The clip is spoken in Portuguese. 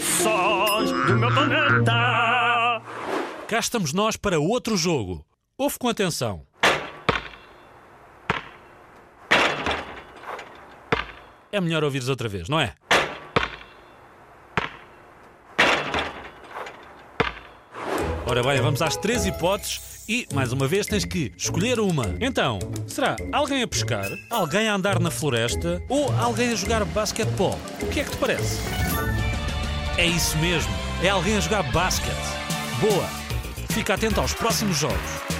Sós do meu planeta. Cá estamos nós para outro jogo. Ouve com atenção. É melhor ouvires outra vez, não é? Ora bem, vamos às três hipóteses e, mais uma vez, tens que escolher uma. Então, será alguém a pescar, alguém a andar na floresta ou alguém a jogar basquetebol? O que é que te parece? É isso mesmo, é alguém a jogar basquete. Boa! Fica atento aos próximos jogos.